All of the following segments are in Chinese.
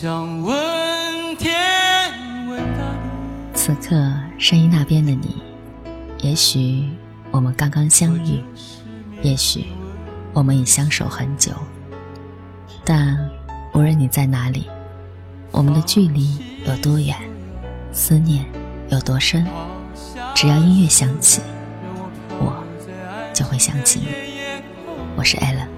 想问天，问大地。此刻，声音那边的你，也许我们刚刚相遇，也许我们已相守很久，但无论你在哪里，我们的距离有多远，思念有多深，只要音乐响起，我就会想起你。我是艾乐。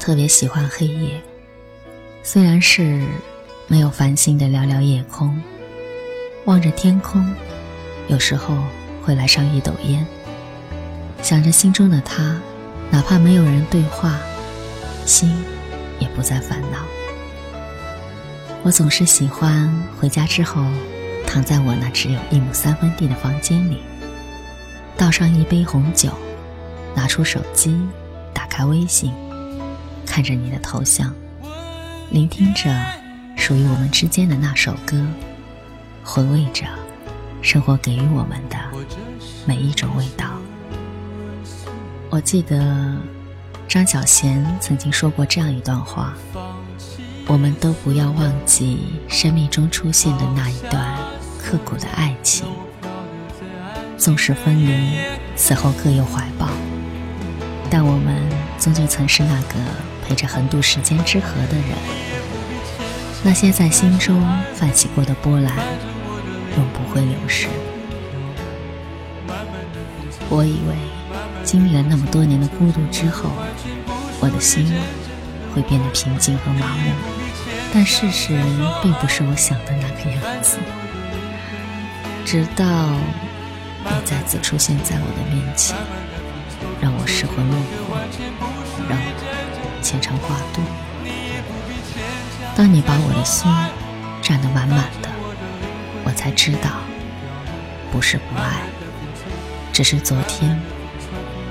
特别喜欢黑夜，虽然是没有繁星的寥寥夜空，望着天空，有时候会来上一斗烟，想着心中的他，哪怕没有人对话，心也不再烦恼。我总是喜欢回家之后，躺在我那只有一亩三分地的房间里，倒上一杯红酒，拿出手机，打开微信。看着你的头像，聆听着属于我们之间的那首歌，回味着生活给予我们的每一种味道。我记得张小娴曾经说过这样一段话：我们都不要忘记生命中出现的那一段刻骨的爱情，纵使分离，此后各有怀抱，但我们终究曾是那个。陪着横渡时间之河的人，那些在心中泛起过的波澜，永不会流逝。我以为经历了那么多年的孤独之后，我的心会变得平静和麻木，但事实并不是我想的那个样子。直到你再次出现在我的面前，让我失魂落魄，牵肠挂肚。当你把我的心占得满满的，我才知道，不是不爱，只是昨天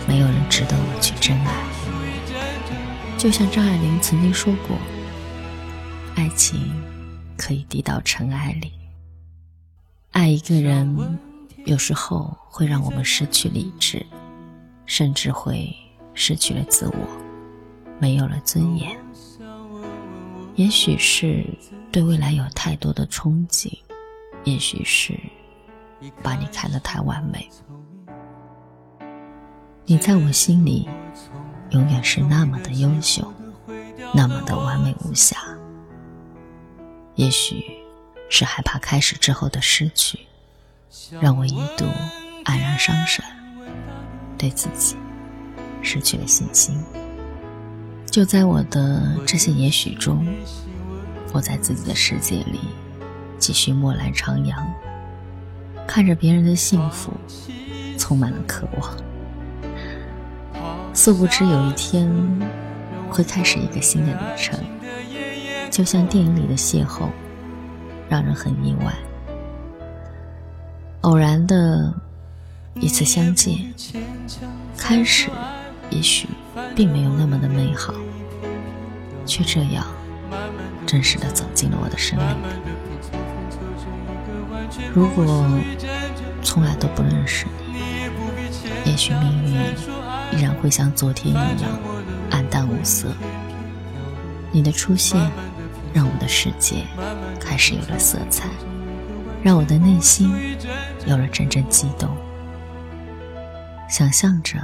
没有人值得我去真爱。就像张爱玲曾经说过：“爱情可以滴到尘埃里。”爱一个人，有时候会让我们失去理智，甚至会失去了自我。没有了尊严，也许是对未来有太多的憧憬，也许是把你看得太完美。你在我心里永远是那么的优秀，那么的完美无瑕。也许是害怕开始之后的失去，让我一度黯然伤神，对自己失去了信心。就在我的这些也许中，我在自己的世界里继续默然徜徉，看着别人的幸福，充满了渴望。殊不知有一天会开始一个新的旅程，就像电影里的邂逅，让人很意外。偶然的一次相见，开始也许。并没有那么的美好，却这样真实的走进了我的生命。如果从来都不认识你，也许命运依然会像昨天一样黯淡无色。你的出现让我的世界开始有了色彩，让我的内心有了阵阵激动。想象着，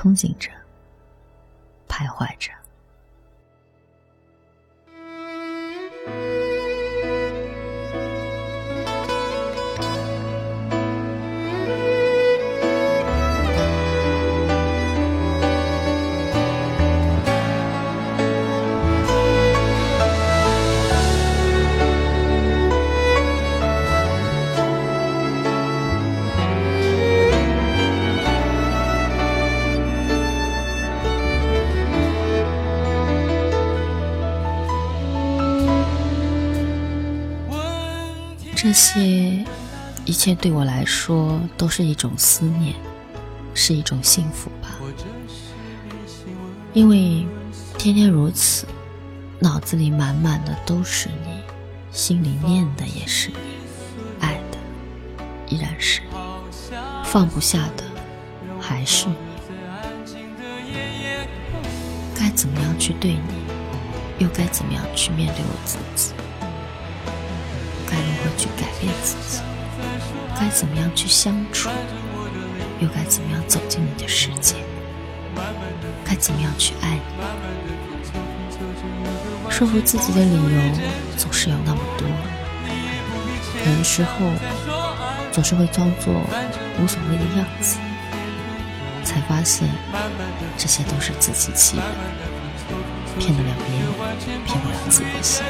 憧憬着，徘徊着。这些一切对我来说都是一种思念，是一种幸福吧。因为天天如此，脑子里满满的都是你，心里念的也是你，爱的依然是你，放不下的还是你。该怎么样去对你，又该怎么样去面对我自己？去改变自己？该怎么样去相处？又该怎么样走进你的世界？该怎么样去爱你？说服自己的理由总是有那么多，有的时候总是会装作无所谓的样子，才发现这些都是自欺欺人，骗得了别人，骗不了自己的心。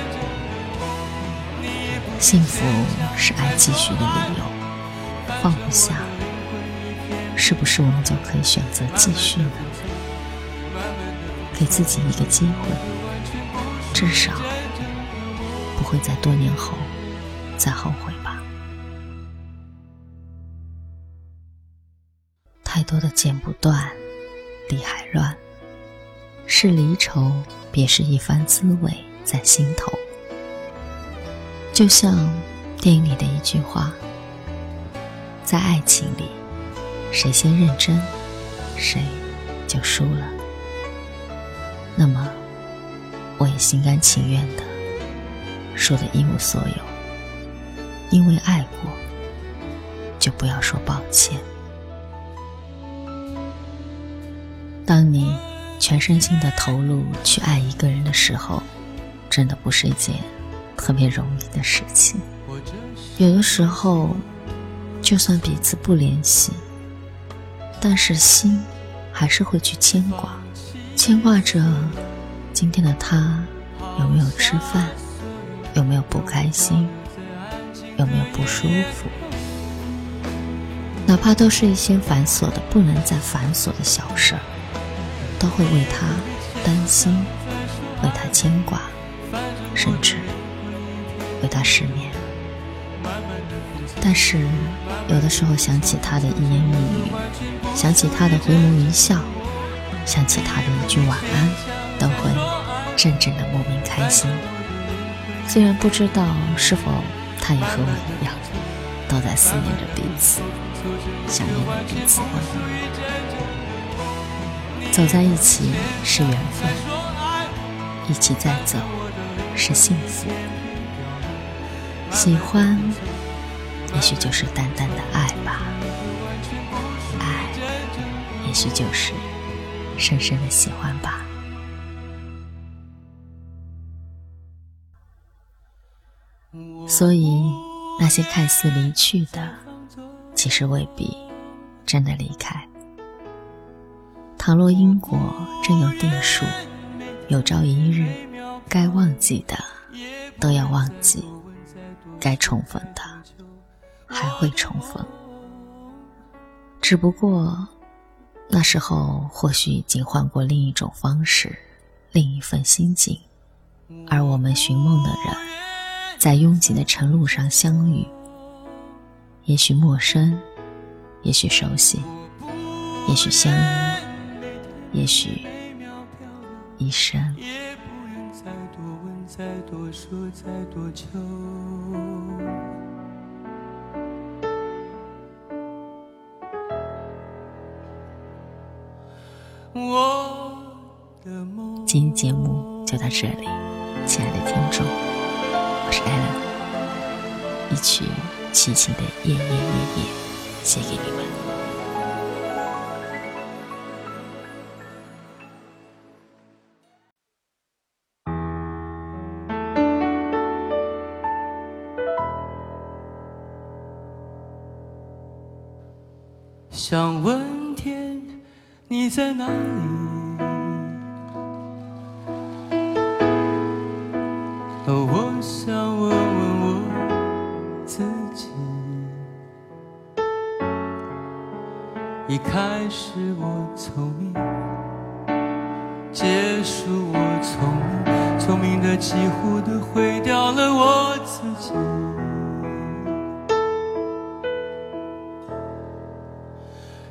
幸福是爱继续的理由，放不下，是不是我们就可以选择继续呢？给自己一个机会，至少不会在多年后再后悔吧。太多的剪不断，理还乱，是离愁，别是一番滋味在心头。就像电影里的一句话，在爱情里，谁先认真，谁就输了。那么，我也心甘情愿的输得一无所有，因为爱过，就不要说抱歉。当你全身心的投入去爱一个人的时候，真的不是一件。特别容易的事情，有的时候，就算彼此不联系，但是心还是会去牵挂，牵挂着今天的他有没有吃饭，有没有不开心，有没有不舒服，哪怕都是一些繁琐的不能再繁琐的小事儿，都会为他担心，为他牵挂，甚至。为他失眠，但是有的时候想起他的一言一语，想起他的回眸一笑，想起他的一句晚安，都会阵阵的莫名开心。虽然不知道是否他也和我一样，都在思念着彼此，想念着彼此。走在一起是缘分，一起再走是幸福。喜欢，也许就是淡淡的爱吧；爱，也许就是深深的喜欢吧。所以，那些看似离去的，其实未必真的离开。倘若因果真有定数，有朝一日，该忘记的都要忘记。该重逢的还会重逢，只不过那时候或许已经换过另一种方式，另一份心境。而我们寻梦的人，在拥挤的晨路上相遇，也许陌生，也许熟悉，也许相依，也许一生。再多问，再多说，再多求。我的梦。今天节目就到这里。亲爱的听众，我是艾伦，一曲凄凄的夜夜夜夜，写给你们。想问天，你在哪里？哦，我想问问我自己。一开始我聪明，结束我聪明，聪明的几乎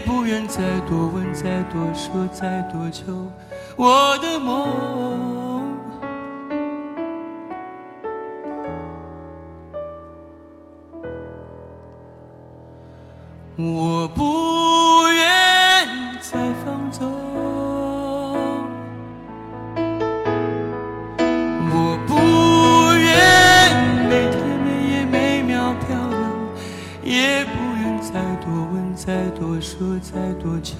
不愿再多问、再多说、再多求。我的梦，我。问，再多说，再多求。